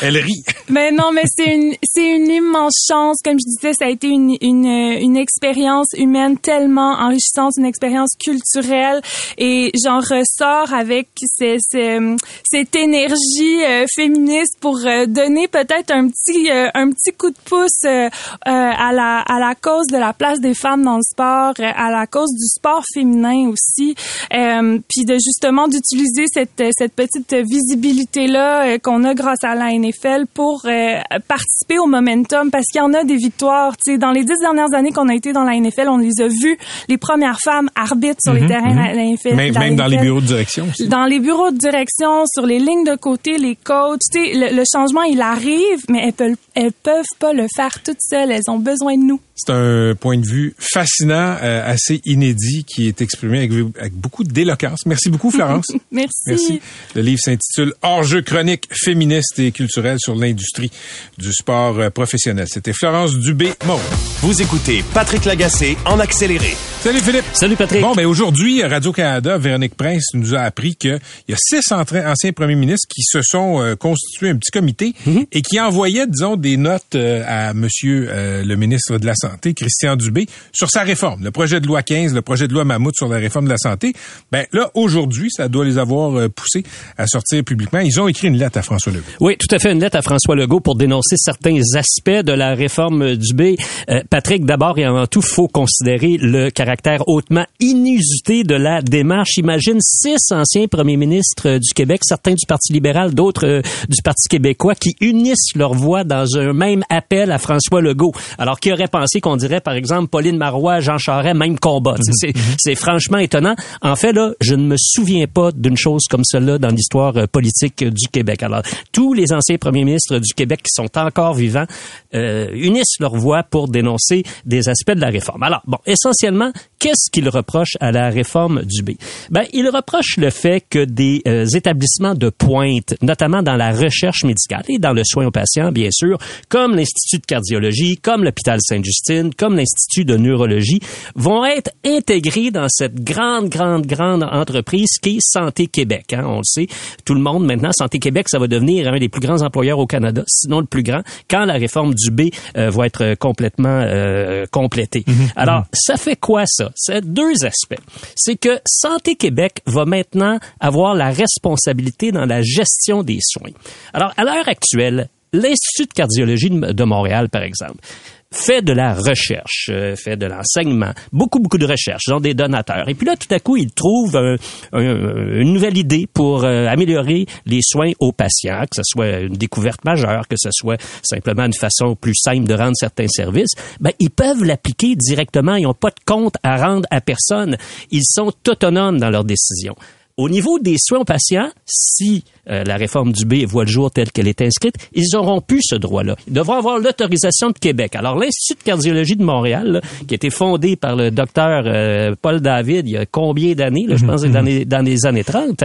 Elle rit. Mais non, mais c'est une, c'est une immense chance. Comme je disais, ça a été une, une, une expérience humaine tellement enrichissante, une expérience culturelle. Et j'en ressors avec ces, ces, cette énergie euh, féministe pour euh, donner peut-être un petit, euh, un petit coup de pouce à la, à la cause de la place des femmes dans le sport, à la cause du sport féminin aussi. puis de justement d'utiliser cette, cette petite visibilité-là qu'on a grâce à la NFL pour euh, participer au momentum parce qu'il y en a des victoires. sais, dans les dix dernières années qu'on a été dans la NFL, on les a vues, les premières femmes arbitres sur les Mhm, terrains de mhm. la NFL. Même, de la même dans les bureaux de direction aussi. Dans les bureaux de direction, sur les lignes de côté, les coachs, le, le changement, il arrive, mais elles peuvent, elles peuvent pas le faire toutes seules. Elles ont besoin de nous. C'est un point de vue fascinant, euh, assez inédit, qui est exprimé avec, avec beaucoup d'éloquence. Merci beaucoup, Florence. Merci. Merci. Le livre s'intitule Hors-jeu chronique féministe et culturel sur l'industrie du sport euh, professionnel. C'était Florence Dubé-Moreau. Vous écoutez Patrick Lagacé en accéléré. Salut Philippe. Salut Patrick. Bon, ben aujourd'hui, à Radio-Canada, Véronique Prince nous a appris qu'il y a six anciens premiers ministres qui se sont euh, constitués un petit comité Mhm. et qui envoyaient, disons, des notes euh, à monsieur euh, le ministre de la Santé, Christian Dubé, sur sa réforme. Le projet de loi 15, le projet de loi Mammouth sur la réforme de la santé. Ben là, aujourd'hui, ça doit les avoir euh, poussés à sortir publiquement. Ils ont écrit une lettre à François Legault. Oui, tout à fait une lettre à François Legault pour dénoncer certains aspects de la réforme du B. Euh, Patrick, d'abord et avant tout, faut considérer le caractère hautement inusité de la démarche. Imagine six anciens premiers ministres euh, du Québec, certains du Parti libéral, d'autres euh, du Parti québécois, qui unissent leur voix dans un même appel à François Legault. Alors, qui aurait pensé qu'on dirait, par exemple, Pauline Marois, Jean Charest, même combat. Sais, C'est franchement étonnant. En fait, là, je ne me souviens pas d'une chose comme cela dans l'histoire euh, politique du Québec. Alors, tous les anciens premiers ministres du Québec qui sont encore vivants euh, unissent leur voix pour dénoncer des aspects de la réforme. Alors, bon, essentiellement, qu'est-ce qu'ils reprochent à la réforme du B? Ben, ils reprochent le fait que des euh, établissements de pointe, notamment dans la recherche médicale et dans le soin aux patients, bien sûr, comme l'Institut de cardiologie, comme l'hôpital Comme l'Institut de neurologie, vont être intégrés dans cette grande, grande, grande entreprise qui est Santé Québec. Hein, on le sait, tout le monde maintenant, Santé Québec, ça va devenir un des plus grands employeurs au Canada, sinon le plus grand, quand la réforme du B euh, va être complètement euh, complétée. Alors, ça fait quoi ça? C'est deux aspects. C'est que Santé Québec va maintenant avoir la responsabilité dans la gestion des soins. Alors, à l'heure actuelle, l'Institut de cardiologie de Montréal, par exemple, fait de la recherche, euh, fait de l'enseignement, beaucoup, beaucoup de recherche, ils ont des donateurs. Et puis là, tout à coup, ils trouvent un- un- une nouvelle idée pour euh, améliorer les soins aux patients, que ce soit une découverte majeure, que ce soit simplement une façon plus simple de rendre certains services. Ben, ils peuvent l'appliquer directement, ils n'ont pas de compte à rendre à personne. Ils sont autonomes dans leurs décisions. Au niveau des soins aux patients, si euh, la réforme du B voit le jour telle qu'elle est inscrite, ils auront plus ce droit-là. Ils devront avoir l'autorisation de Québec. Alors, l'Institut de cardiologie de Montréal, là, qui a été fondé par le docteur euh, Paul David il y a combien d'années, je pense dans les, dans les années 30,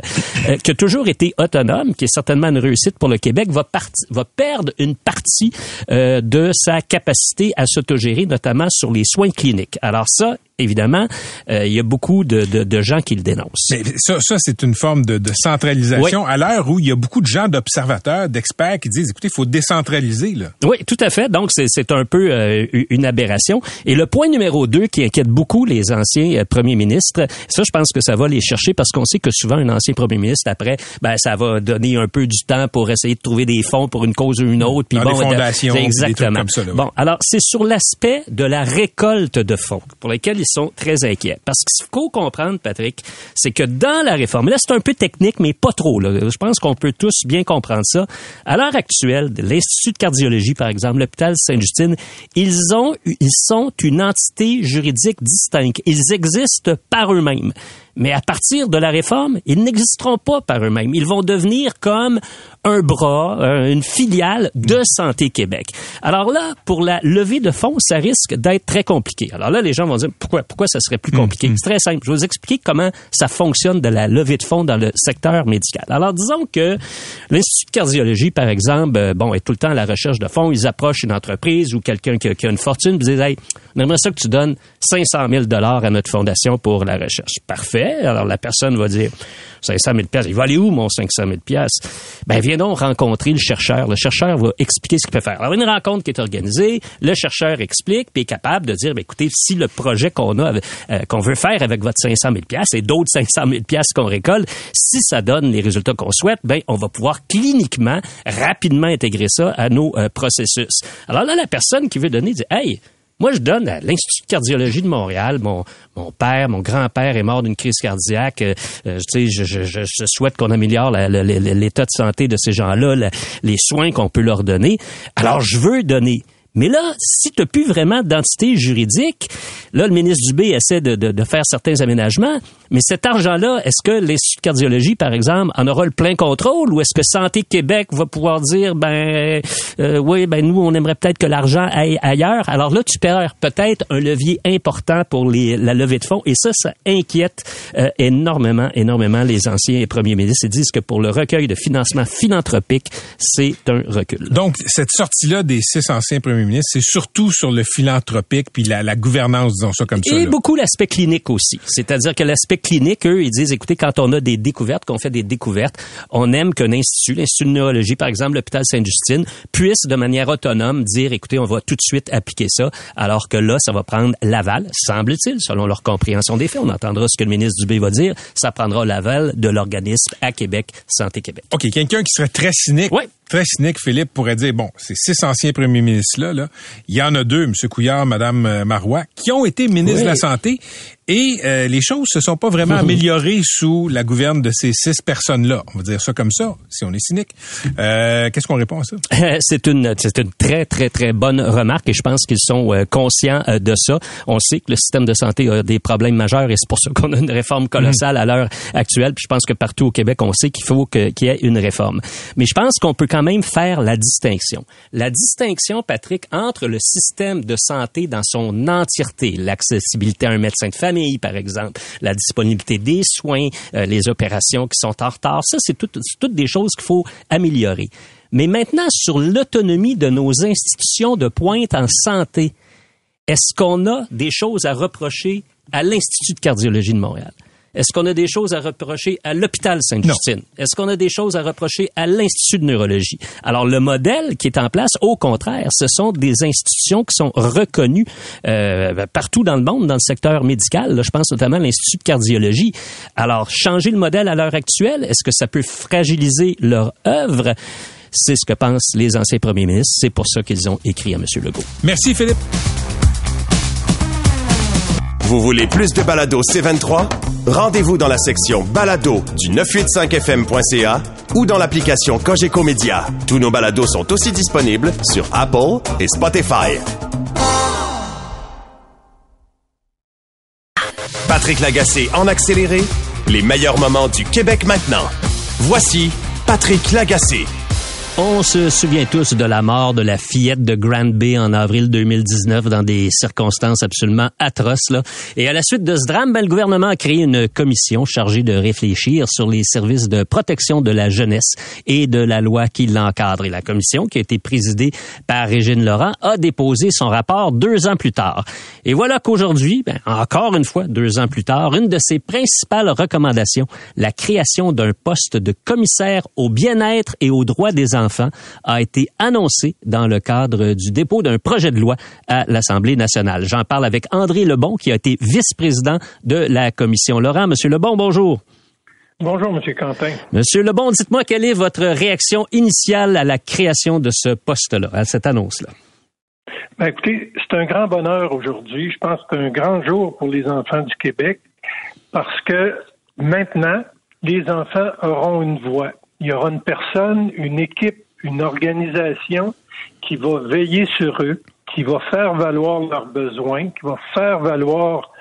euh, qui a toujours été autonome, qui est certainement une réussite pour le Québec, va, parti- va perdre une partie euh, de sa capacité à s'autogérer, notamment sur les soins cliniques. Alors ça, évidemment, euh, il y a beaucoup de, de, de gens qui le dénoncent. Mais ça, ça c'est une forme de, de centralisation à l'heure où il y a beaucoup de gens, d'observateurs, d'experts qui disent, écoutez, il faut décentraliser. Là. Oui, tout à fait. Donc, c'est- c'est un peu euh, une aberration. Et le point numéro deux qui inquiète beaucoup les anciens euh, premiers ministres, ça, je pense que ça va les chercher parce qu'on sait que souvent, un ancien premier ministre, après, ben, ça va donner un peu du temps pour essayer de trouver des fonds pour une cause ou une autre. Puis Dans bon, des fondations, des trucs exactement. comme ça, là, oui. bon, alors, c'est sur l'aspect de la récolte de fonds pour lesquels ils sont très inquiets. Parce qu'il faut comprendre, Patrick, c'est que dans la réforme, là, c'est un peu technique, mais pas trop. Là. Je pense qu'on peut tous bien comprendre ça. À l'heure actuelle, l'Institut de cardiologie, par exemple, l'hôpital Sainte-Justine, ils ont, ils sont une entité juridique distincte. Ils existent par eux-mêmes. Mais à partir de la réforme, ils n'existeront pas par eux-mêmes. Ils vont devenir comme un bras, euh, une filiale de Santé Québec. Alors là, pour la levée de fonds, ça risque d'être très compliqué. Alors là, les gens vont dire pourquoi, pourquoi ça serait plus compliqué? C'est très simple. Je vais vous expliquer comment ça fonctionne de la levée de fonds dans le secteur médical. Alors disons que l'Institut de cardiologie, par exemple, euh, bon, est tout le temps à la recherche de fonds. Ils approchent une entreprise ou quelqu'un qui, a- qui a une fortune, ils disent, hey, on aimerait ça que tu donnes 500 000 dollars à notre fondation pour la recherche. Parfait. Alors la personne va dire 500 000 pièces. Il va aller où mon 500 000 pièces Ben viens donc rencontrer le chercheur. Le chercheur va expliquer ce qu'il peut faire. Alors une rencontre qui est organisée, le chercheur explique puis est capable de dire ben, écoutez si le projet qu'on a euh, qu'on veut faire avec votre 500 000 pièces et d'autres 500 000 pièces qu'on récolte, si ça donne les résultats qu'on souhaite, ben on va pouvoir cliniquement rapidement intégrer ça à nos euh, processus. Alors là la personne qui veut donner dit hey moi, je donne à l'Institut de cardiologie de Montréal. Mon, mon père, mon grand-père est mort d'une crise cardiaque. Euh, euh sais, je, je, je, souhaite qu'on améliore l'état de santé de ces gens-là, les soins qu'on peut leur donner. Alors, je veux donner. Mais là, si tu n'as plus vraiment d'identité juridique, là, le ministre Dubé essaie de, de, de faire certains aménagements, mais cet argent-là, est-ce que l'Institut de cardiologie, par exemple, en aura le plein contrôle ou est-ce que Santé Québec va pouvoir dire, ben, euh, oui, ben, nous, on aimerait peut-être que l'argent aille ailleurs? Alors là, tu perds peut-être un levier important pour les, la levée de fonds et ça, ça inquiète euh, énormément, énormément les anciens premiers ministres. Ils disent que pour le recueil de financement philanthropique, c'est un recul. Donc, cette sortie-là des six anciens premiers c'est surtout sur le philanthropique puis la, gouvernance, disons ça comme ça. Et beaucoup l'aspect clinique aussi. C'est-à-dire que l'aspect clinique, eux, ils disent, écoutez, quand on a des découvertes, qu'on fait des découvertes, on aime qu'un institut, l'Institut de neurologie, par exemple, l'hôpital Sainte-Justine, puisse de manière autonome dire, écoutez, on va tout de suite appliquer ça, alors que là, ça va prendre l'aval, semble-t-il, selon leur compréhension des faits. On entendra ce que le ministre Dubé va dire. Ça prendra l'aval de l'organisme à Québec, Santé Québec. OK, quelqu'un qui serait très cynique. Oui très cynique, Philippe pourrait dire, bon, ces six anciens premiers ministres-là, là, il y en a deux, M. Couillard, Mme euh, Marois, qui ont été ministres de la Santé et euh, les choses se sont pas vraiment améliorées sous la gouverne de ces six personnes-là. On va dire ça comme ça, si on est cynique. Euh, Qu'est-ce qu'on répond à ça? c'est une, c'est une très, très, très bonne remarque et je pense qu'ils sont euh, conscients euh, de ça. On sait que le système de santé a des problèmes majeurs et c'est pour ça qu'on a une réforme colossale à l'heure actuelle. Puis je pense que partout au Québec, on sait qu'il faut qu'il y ait une réforme. Mais je pense qu'on peut quand même faire la distinction. La distinction, Patrick, entre le système de santé dans son entièreté, l'accessibilité à un médecin de famille, par exemple, la disponibilité des soins, euh, les opérations qui sont en retard. Ça, c'est toutes des choses qu'il faut améliorer. Mais maintenant, sur l'autonomie de nos institutions de pointe en santé, est-ce qu'on a des choses à reprocher à l'Institut de cardiologie de Montréal? Est-ce qu'on a des choses à reprocher à l'hôpital Sainte-Justine? Est-ce qu'on a des choses à reprocher à l'Institut de neurologie? Alors, le modèle qui est en place, au contraire, ce sont des institutions qui sont reconnues euh, partout dans le monde, dans le secteur médical. Là, je pense notamment à l'Institut de cardiologie. Alors, changer le modèle à l'heure actuelle, est-ce que ça peut fragiliser leur œuvre? C'est ce que pensent les anciens premiers ministres. C'est pour ça qu'ils ont écrit à M. Legault. Merci, Philippe. Vous voulez plus de balado C23? Rendez-vous dans la section balado du 985fm.ca ou dans l'application Cogeco Média. Tous nos balados sont aussi disponibles sur Apple et Spotify. Patrick Lagacé en accéléré, les meilleurs moments du Québec maintenant. Voici Patrick Lagacé. On se souvient tous de la mort de la fillette de Grand Bay en avril 2019 dans des circonstances absolument atroces. Là. Et à la suite de ce drame, ben, le gouvernement a créé une commission chargée de réfléchir sur les services de protection de la jeunesse et de la loi qui l'encadre. Et la commission, qui a été présidée par Régine Laurent, a déposé son rapport deux ans plus tard. Et voilà qu'aujourd'hui, ben, encore une fois, deux ans plus tard, une de ses principales recommandations, la création d'un poste de commissaire au bien-être et aux droits des enfants a été annoncé dans le cadre du dépôt d'un projet de loi à l'Assemblée nationale. J'en parle avec André Lebon, qui a été vice-président de la commission. Laurent, Monsieur Lebon, bonjour. Bonjour, Monsieur Quentin. Monsieur Lebon, dites-moi quelle est votre réaction initiale à la création de ce poste-là, à cette annonce-là? Ben, écoutez, c'est un grand bonheur aujourd'hui. Je pense que c'est un grand jour pour les enfants du Québec parce que maintenant, les enfants auront une voix. Il y aura une personne, une équipe une organisation qui va veiller sur eux, qui va faire valoir leurs besoins, qui va faire valoir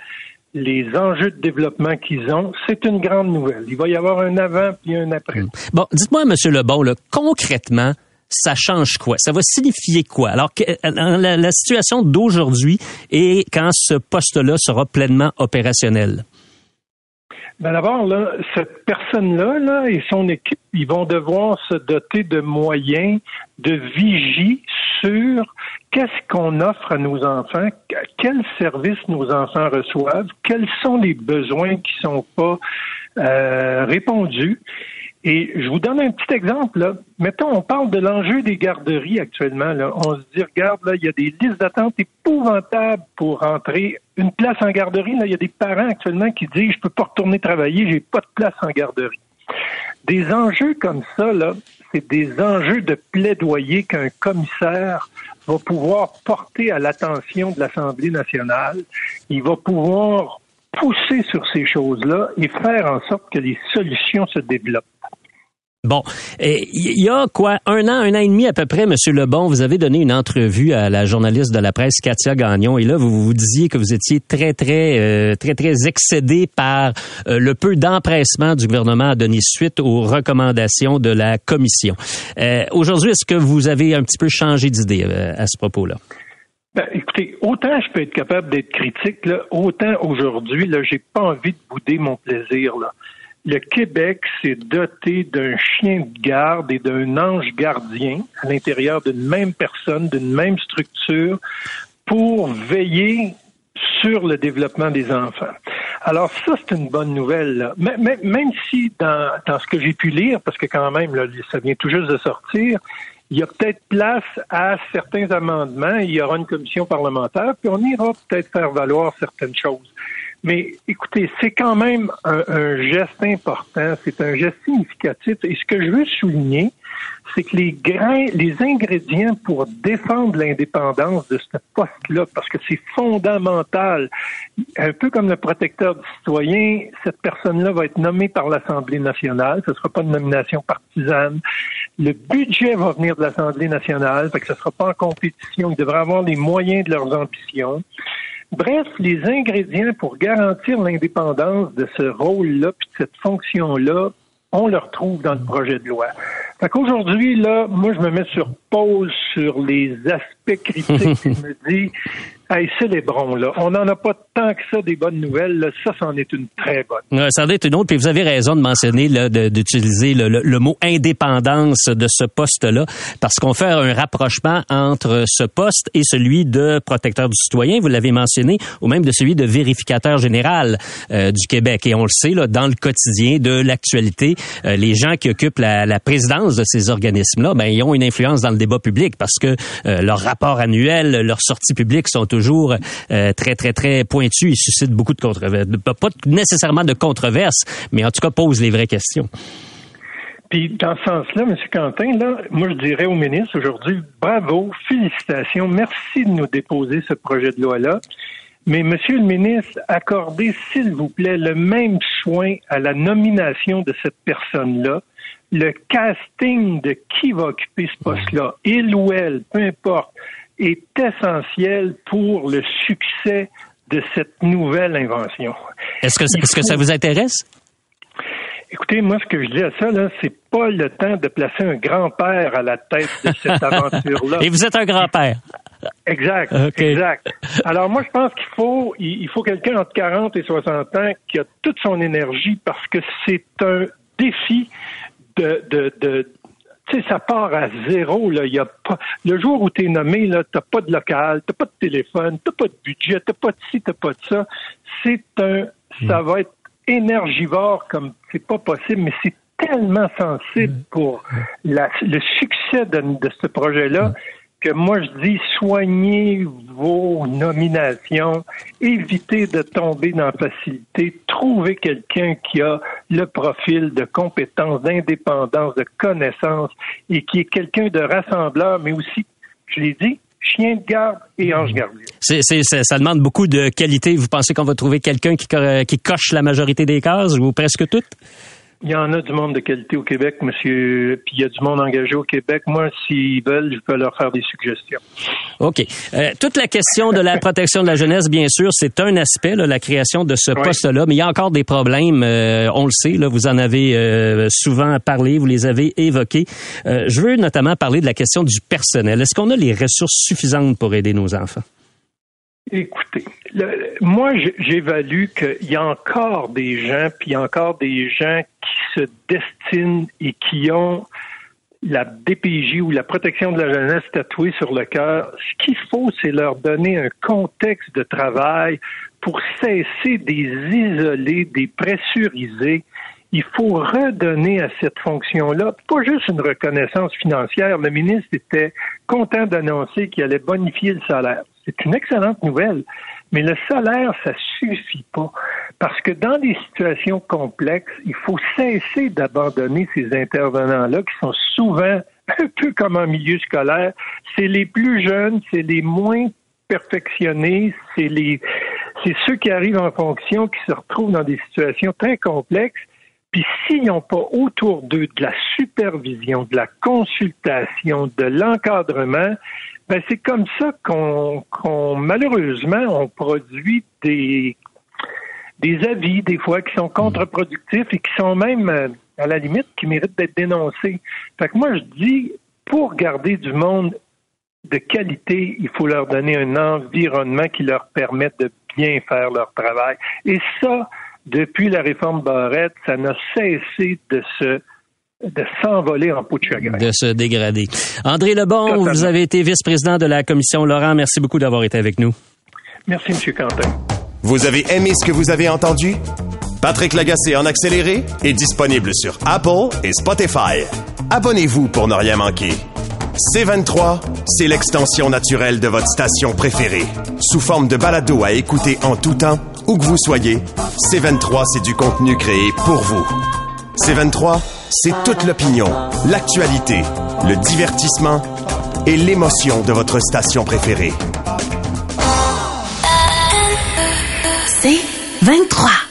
les enjeux de développement qu'ils ont, c'est une grande nouvelle. Il va y avoir un avant puis un après. Hmm. Bon, dites-moi, Monsieur Lebon, là, concrètement, ça change quoi? Ça va signifier quoi? Alors, que, euh, la, la situation d'aujourd'hui et quand ce poste-là sera pleinement opérationnel? Ben d'abord, là, cette personne-là là, et son équipe, ils vont devoir se doter de moyens de vigie sur qu'est-ce qu'on offre à nos enfants, quels services nos enfants reçoivent, quels sont les besoins qui sont pas euh, répondus. Et je vous donne un petit exemple. Là. Mettons, on parle de l'enjeu des garderies actuellement. On se dit, regarde, là, il y a des listes d'attente épouvantables pour entrer une place en garderie. Là, il y a des parents actuellement qui disent, je peux pas retourner travailler, j'ai pas de place en garderie. Des enjeux comme ça, là, c'est des enjeux de plaidoyer qu'un commissaire va pouvoir porter à l'attention de l'Assemblée nationale. Il va pouvoir pousser sur ces choses-là et faire en sorte que les solutions se développent. Bon, il y a quoi un an, un an et demi à peu près, Monsieur Lebon, vous avez donné une entrevue à la journaliste de la presse Katia Gagnon et là vous vous disiez que vous étiez très très euh, très très excédé par euh, le peu d'empressement du gouvernement à donner suite aux recommandations de la commission. Euh, aujourd'hui, est-ce que vous avez un petit peu changé d'idée à ce propos-là? Ben, écoutez, autant je peux être capable d'être critique, là, autant aujourd'hui, là, j'ai pas envie de bouder mon plaisir. Là le Québec s'est doté d'un chien de garde et d'un ange gardien à l'intérieur d'une même personne, d'une même structure, pour veiller sur le développement des enfants. Alors ça, c'est une bonne nouvelle. Même si dans, dans ce que j'ai pu lire, parce que quand même, là, ça vient tout juste de sortir, il y a peut-être place à certains amendements, il y aura une commission parlementaire, puis on ira peut-être faire valoir certaines choses. Mais écoutez, c'est quand même un, geste important, c'est un geste significatif. Et ce que je veux souligner, c'est que les grains, les ingrédients pour défendre l'indépendance de ce poste-là, parce que c'est fondamental, un peu comme le protecteur du citoyen, cette personne-là va être nommée par l'Assemblée nationale, ce ne sera pas une nomination partisane. Le budget va venir de l'Assemblée nationale, fait que ce ne sera pas en compétition, ils devraient avoir les moyens de leurs ambitions. Bref, les ingrédients pour garantir l'indépendance de ce rôle-là puis de cette fonction-là, on le retrouve dans le projet de loi. Fait qu'aujourd'hui, là, moi, je me mets sur pause sur les aspects critiques. je me dis, Hey, célébrons, là. On n'en a pas tant que ça des bonnes nouvelles. Ça, c'en est une très bonne. ça en est une autre. Puis vous avez raison de mentionner, d'utiliser le, le, mot indépendance de ce poste-là, parce qu'on fait un rapprochement entre ce poste et celui de protecteur du citoyen, vous l'avez mentionné, ou même de celui de vérificateur général euh, du Québec. Et on le sait, là, dans le quotidien de l'actualité, euh, les gens qui occupent la, la présidence de ces organismes-là, ben, ils ont une influence dans le débat public parce que euh, leurs rapports annuels, leurs sorties publiques sont toujours euh, très, très, très pointu. Il suscite beaucoup de controverses. Pas nécessairement de controverses, mais en tout cas pose les vraies questions. Puis dans ce sens-là, M. Quentin, là, moi je dirais au ministre aujourd'hui, bravo, félicitations, merci de nous déposer ce projet de loi-là. Mais Monsieur le ministre, accordez s'il vous plaît le même soin à la nomination de cette personne-là, le casting de qui va occuper ce poste-là, il ou elle, peu importe est essentiel pour le succès de cette nouvelle invention. Est-ce que, est-ce que ça vous intéresse? Écoutez, moi, ce que je dis à ça, là, c'est pas le temps de placer un grand-père à la tête de cette aventure-là. Et vous êtes un grand-père. Exact, exact. Alors moi, je pense qu'il faut, il faut quelqu'un entre 40 et 60 ans qui a toute son énergie parce que c'est un défi de, de, de, tu sais, ça part à zéro. Là. Y a pas... Le jour où tu es nommé, tu n'as pas de local, tu pas de téléphone, tu pas de budget, tu pas de ci, tu pas de ça. C'est un. Ça va être énergivore comme c'est pas possible, mais c'est tellement sensible pour la, le succès de, de ce projet-là que moi je dis soignez vos nominations, évitez de tomber dans la facilité, trouvez quelqu'un qui a le profil de compétence, d'indépendance, de connaissance et qui est quelqu'un de rassembleur, mais aussi, je l'ai dit, chien de garde et ange gardien. C'est, ça demande beaucoup de qualité. Vous pensez qu'on va trouver quelqu'un qui, qui coche la majorité des cases ou presque toutes? Il y en a du monde de qualité au Québec, monsieur. Puis il y a du monde engagé au Québec. Moi, s'ils veulent, je peux leur faire des suggestions. OK. Euh, toute la question de la protection de la jeunesse, bien sûr, c'est un aspect, là, la création de ce poste-là. Mais il y a encore des problèmes. Euh, on le sait. Là, vous en avez euh, souvent parlé. Vous les avez évoqués. je veux notamment parler de la question du personnel. Est-ce qu'on a les ressources suffisantes pour aider nos enfants? Écoutez, moi, j'évalue qu'il y a encore des gens, puis il y a encore des gens qui se destinent et qui ont la DPJ ou la protection de la jeunesse tatouée sur le cœur. Ce qu'il faut, c'est leur donner un contexte de travail pour cesser des isolés, des pressuriser. Il faut redonner à cette fonction-là pas juste une reconnaissance financière. Le ministre était content d'annoncer qu'il allait bonifier le salaire. C'est une excellente nouvelle. Mais le salaire, ça suffit pas. Parce que dans des situations complexes, il faut cesser d'abandonner ces intervenants-là qui sont souvent un peu comme en milieu scolaire. C'est les plus jeunes, c'est les moins perfectionnés, c'est les, c'est ceux qui arrivent en fonction qui se retrouvent dans des situations très complexes. Puis s'ils n'ont pas autour d'eux de la supervision, de la consultation, de l'encadrement, ben c'est comme ça qu'on, malheureusement on produit des des avis des fois qui sont contre-productifs et qui sont même euh, à la limite qui méritent d'être dénoncés. Fait que moi je dis pour garder du monde de qualité, il faut leur donner un environnement qui leur permette de bien faire leur travail. Et ça, depuis la réforme Barrette, ça n'a cessé de se de s'envoler en peau de chagrin. De se dégrader. André Lebon, vous avez été vice-président de la commission Laurent. Merci beaucoup d'avoir été avec nous. Merci, M. Quentin. Vous avez aimé ce que vous avez entendu? Patrick Lagacé en accéléré est disponible sur Apple et Spotify. Abonnez-vous pour ne rien manquer. C23, c'est l'extension naturelle de votre station préférée. Sous forme de balado à écouter en tout temps, où que vous soyez, C23, c'est du contenu créé pour vous. C23, c'est toute l'opinion, l'actualité, le divertissement et l'émotion de votre station préférée. C'est 23.